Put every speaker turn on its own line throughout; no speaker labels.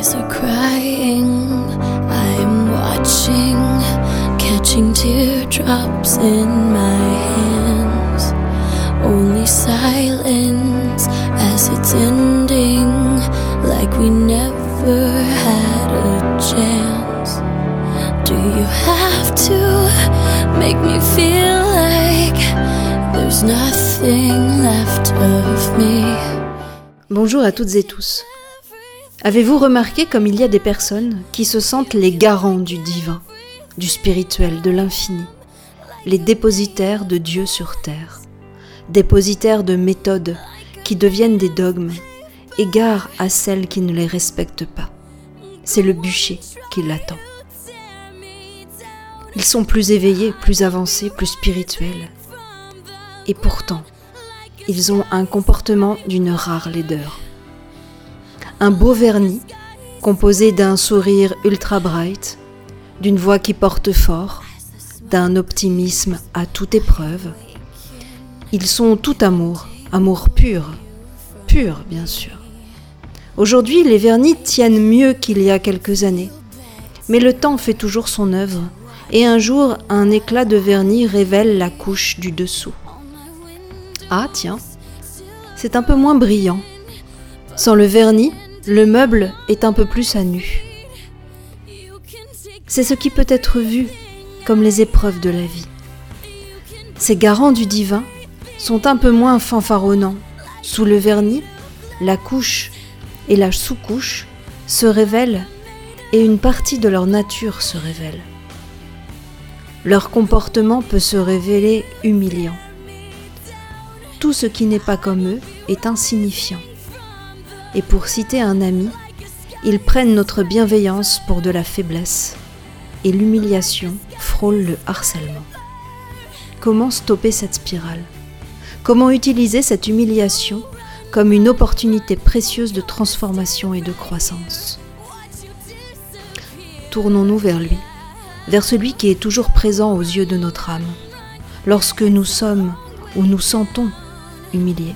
Skies are crying, I'm watching, catching teardrops in my hands. Only silence as it's ending, like we never had a chance. Do you have to make me feel like there's nothing left of me?
Bonjour à toutes et tous. Avez-vous remarqué comme il y a des personnes qui se sentent les garants du divin, du spirituel, de l'infini, les dépositaires de Dieu sur terre, dépositaires de méthodes qui deviennent des dogmes, égards à celles qui ne les respectent pas? C'est le bûcher qui l'attend. Ils sont plus éveillés, plus avancés, plus spirituels. Et pourtant, ils ont un comportement d'une rare laideur un beau vernis composé d'un sourire ultra bright, d'une voix qui porte fort, d'un optimisme à toute épreuve. Ils sont tout amour, amour pur, pur bien sûr. Aujourd'hui, les vernis tiennent mieux qu'il y a quelques années, mais le temps fait toujours son œuvre, et un jour, un éclat de vernis révèle la couche du dessous. Ah tiens, c'est un peu moins brillant. Sans le vernis, le meuble est un peu plus à nu. C'est ce qui peut être vu comme les épreuves de la vie. Ces garants du divin sont un peu moins fanfaronnants. Sous le vernis, la couche et la sous-couche se révèlent et une partie de leur nature se révèle. Leur comportement peut se révéler humiliant. Tout ce qui n'est pas comme eux est insignifiant et pour citer un ami, ils prennent notre bienveillance pour de la faiblesse et l'humiliation frôle le harcèlement. Comment stopper cette spirale? Comment utiliser cette humiliation comme une opportunité précieuse de transformation et de croissance? Tournons-nous vers lui, vers celui qui est toujours présent aux yeux de notre âme, lorsque nous sommes ou nous sentons humiliés.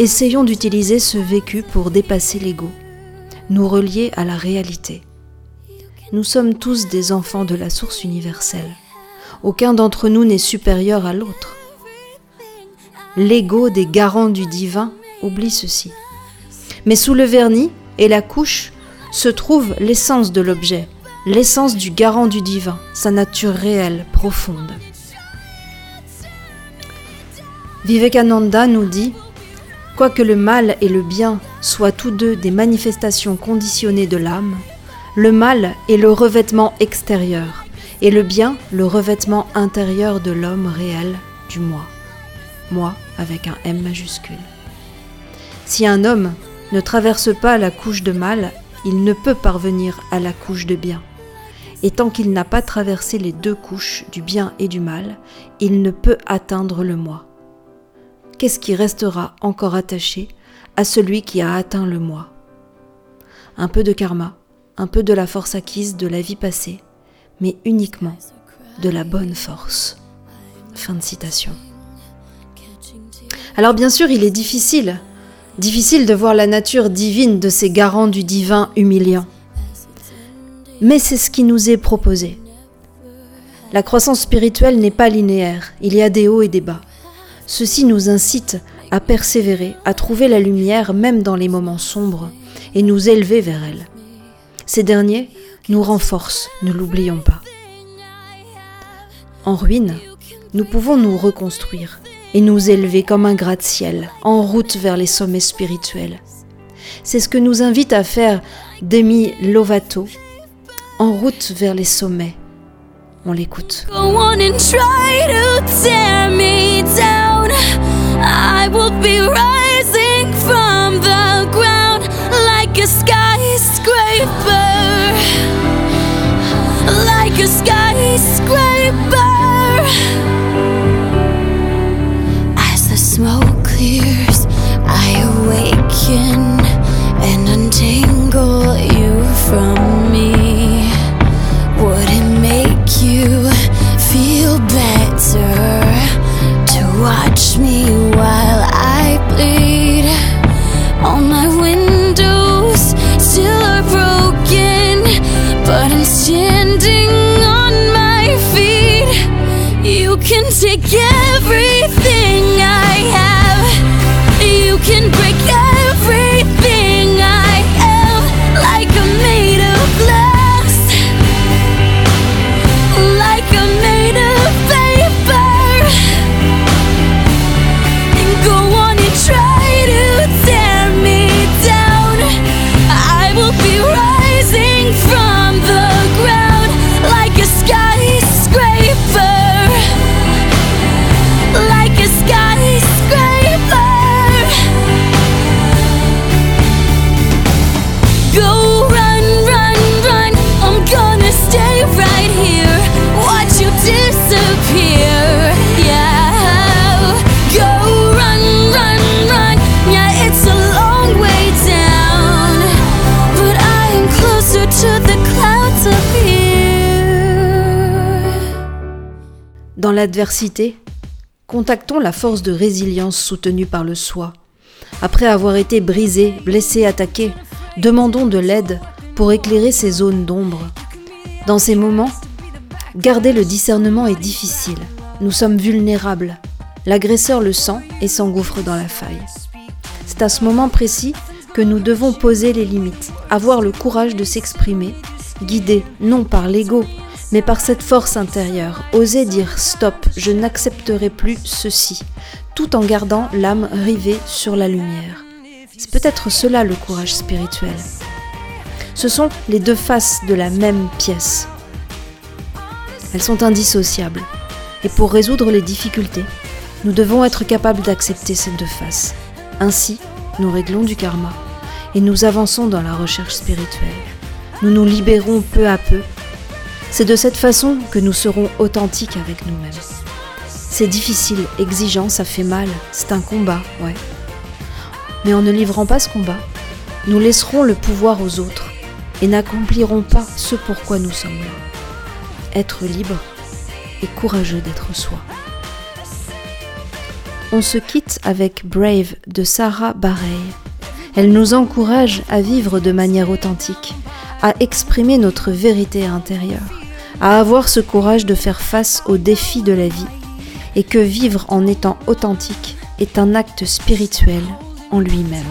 Essayons d'utiliser ce vécu pour dépasser l'ego, nous relier à la réalité. Nous sommes tous des enfants de la source universelle. Aucun d'entre nous n'est supérieur à l'autre. L'ego des garants du divin oublie ceci. Mais sous le vernis et la couche se trouve l'essence de l'objet, l'essence du garant du divin, sa nature réelle, profonde. Vivekananda nous dit Quoique le mal et le bien soient tous deux des manifestations conditionnées de l'âme, le mal est le revêtement extérieur et le bien le revêtement intérieur de l'homme réel, du moi. Moi avec un M majuscule. Si un homme ne traverse pas la couche de mal, il ne peut parvenir à la couche de bien. Et tant qu'il n'a pas traversé les deux couches du bien et du mal, il ne peut atteindre le moi qu'est-ce qui restera encore attaché à celui qui a atteint le moi Un peu de karma, un peu de la force acquise de la vie passée, mais uniquement de la bonne force. Fin de citation. Alors bien sûr, il est difficile, difficile de voir la nature divine de ces garants du divin humiliant. Mais c'est ce qui nous est proposé. La croissance spirituelle n'est pas linéaire, il y a des hauts et des bas. Ceci nous incite à persévérer, à trouver la lumière même dans les moments sombres et nous élever vers elle. Ces derniers nous renforcent, ne l'oublions pas. En ruine, nous pouvons nous reconstruire et nous élever comme un gratte-ciel en route vers les sommets spirituels. C'est ce que nous invite à faire Demi Lovato, en route vers les sommets. On l'écoute. I will be rising from the ground like a skyscraper, better to watch me? L'adversité, contactons la force de résilience soutenue par le soi. Après avoir été brisé, blessé, attaqué, demandons de l'aide pour éclairer ces zones d'ombre. Dans ces moments, garder le discernement est difficile. Nous sommes vulnérables. L'agresseur le sent et s'engouffre dans la faille. C'est à ce moment précis que nous devons poser les limites, avoir le courage de s'exprimer, guidé non par l'ego, mais par cette force intérieure, oser dire stop, je n'accepterai plus ceci, tout en gardant l'âme rivée sur la lumière. C'est peut-être cela le courage spirituel. Ce sont les deux faces de la même pièce. Elles sont indissociables. Et pour résoudre les difficultés, nous devons être capables d'accepter ces deux faces. Ainsi, nous réglons du karma et nous avançons dans la recherche spirituelle. Nous nous libérons peu à peu. C'est de cette façon que nous serons authentiques avec nous-mêmes. C'est difficile, exigeant, ça fait mal, c'est un combat, ouais. Mais en ne livrant pas ce combat, nous laisserons le pouvoir aux autres et n'accomplirons pas ce pourquoi nous sommes là. Être libre et courageux d'être soi. On se quitte avec Brave de Sarah Bareilles. Elle nous encourage à vivre de manière authentique, à exprimer notre vérité intérieure, à avoir ce courage de faire face aux défis de la vie, et que vivre en étant authentique est un acte spirituel en lui-même.